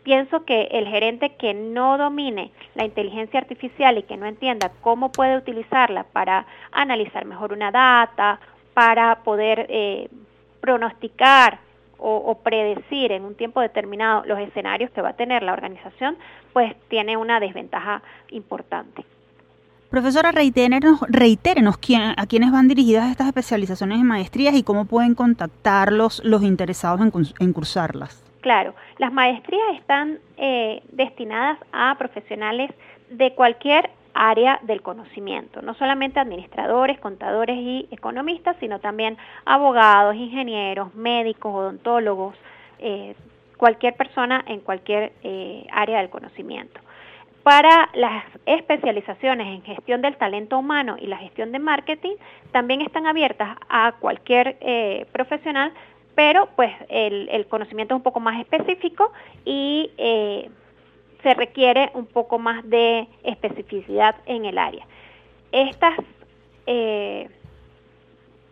Pienso que el gerente que no domine la inteligencia artificial y que no entienda cómo puede utilizarla para analizar mejor una data, para poder eh, pronosticar o, predecir en un tiempo determinado los escenarios que va a tener la organización, pues tiene una desventaja importante. Profesora, reitérenos, reitérenos a quiénes van dirigidas estas especializaciones en maestrías y cómo pueden contactarlos los interesados en, cursarlas. Claro, las maestrías están eh, destinadas a profesionales de cualquier área del conocimiento, no solamente administradores, contadores y economistas, sino también abogados, ingenieros, médicos, odontólogos, eh, cualquier persona en cualquier eh, área del conocimiento. Para las especializaciones en gestión del talento humano y la gestión de marketing, también están abiertas a cualquier eh, profesional, pero pues el, el, conocimiento es un poco más específico y se requiere un poco más de especificidad en el área. Estas, eh,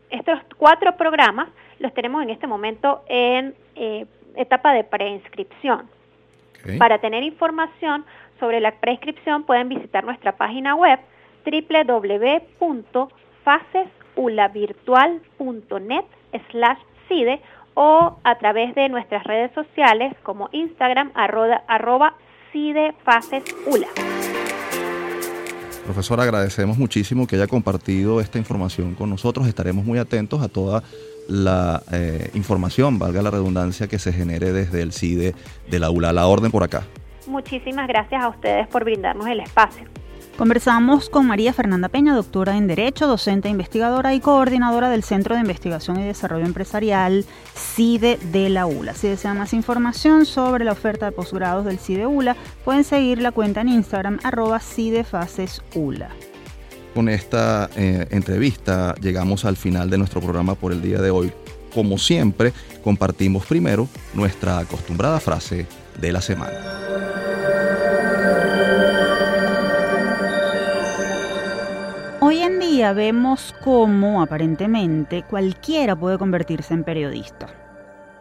estos cuatro programas los tenemos en este momento en eh, etapa de preinscripción. Para tener información sobre la preinscripción pueden visitar nuestra página web www.facesulavirtual.net slash CIDE o a través de nuestras redes sociales como Instagram arroba de Fases ULA. Profesor, agradecemos muchísimo que haya compartido esta información con nosotros. Estaremos muy atentos a toda la eh, información, valga la redundancia, que se genere desde el CIDE de la ULA. La orden por acá. Muchísimas gracias a ustedes por brindarnos el espacio. Conversamos con María Fernanda Peña, doctora en Derecho, docente investigadora y coordinadora del Centro de Investigación y Desarrollo Empresarial CIDE de la ULA. Si desean más información sobre la oferta de posgrados del CIDE ULA, pueden seguir la cuenta en Instagram arroba CIDEFASESULA. Con esta eh, entrevista llegamos al final de nuestro programa por el día de hoy. Como siempre, compartimos primero nuestra acostumbrada frase de la semana. Hoy en día vemos cómo aparentemente cualquiera puede convertirse en periodista.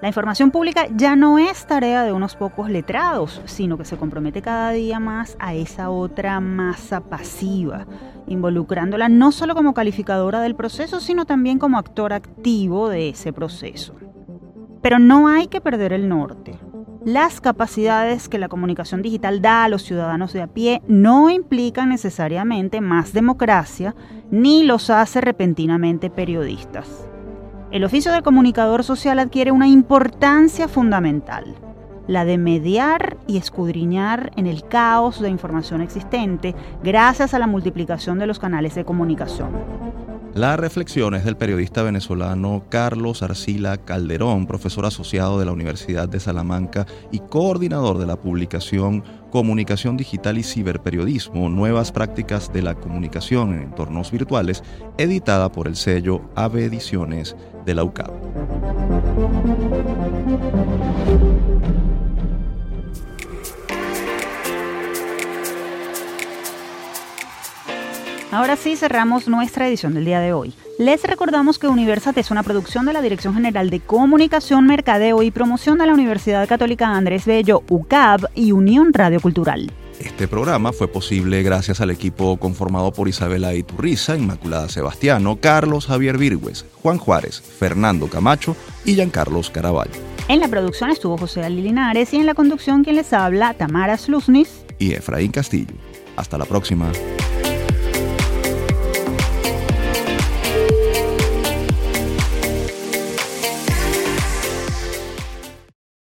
La información pública ya no es tarea de unos pocos letrados, sino que se compromete cada día más a esa otra masa pasiva, involucrándola no solo como calificadora del proceso, sino también como actor activo de ese proceso. Pero no hay que perder el norte. Las capacidades que la comunicación digital da a los ciudadanos de a pie no implican necesariamente más democracia ni los hace repentinamente periodistas. El oficio del comunicador social adquiere una importancia fundamental, la de mediar y escudriñar en el caos de información existente gracias a la multiplicación de los canales de comunicación. Las reflexiones del periodista venezolano Carlos Arcila Calderón, profesor asociado de la Universidad de Salamanca y coordinador de la publicación Comunicación Digital y Ciberperiodismo, Nuevas Prácticas de la Comunicación en Entornos Virtuales, editada por el sello AVE Ediciones de la UCAP. Ahora sí cerramos nuestra edición del día de hoy. Les recordamos que Universate es una producción de la Dirección General de Comunicación, Mercadeo y Promoción de la Universidad Católica Andrés Bello, UCAB y Unión Radio Cultural. Este programa fue posible gracias al equipo conformado por Isabela Iturriza, Inmaculada Sebastiano, Carlos Javier Virgües, Juan Juárez, Fernando Camacho y Giancarlos Caraballo. En la producción estuvo José Ali Linares y en la conducción quien les habla, Tamara Slusnis y Efraín Castillo. Hasta la próxima.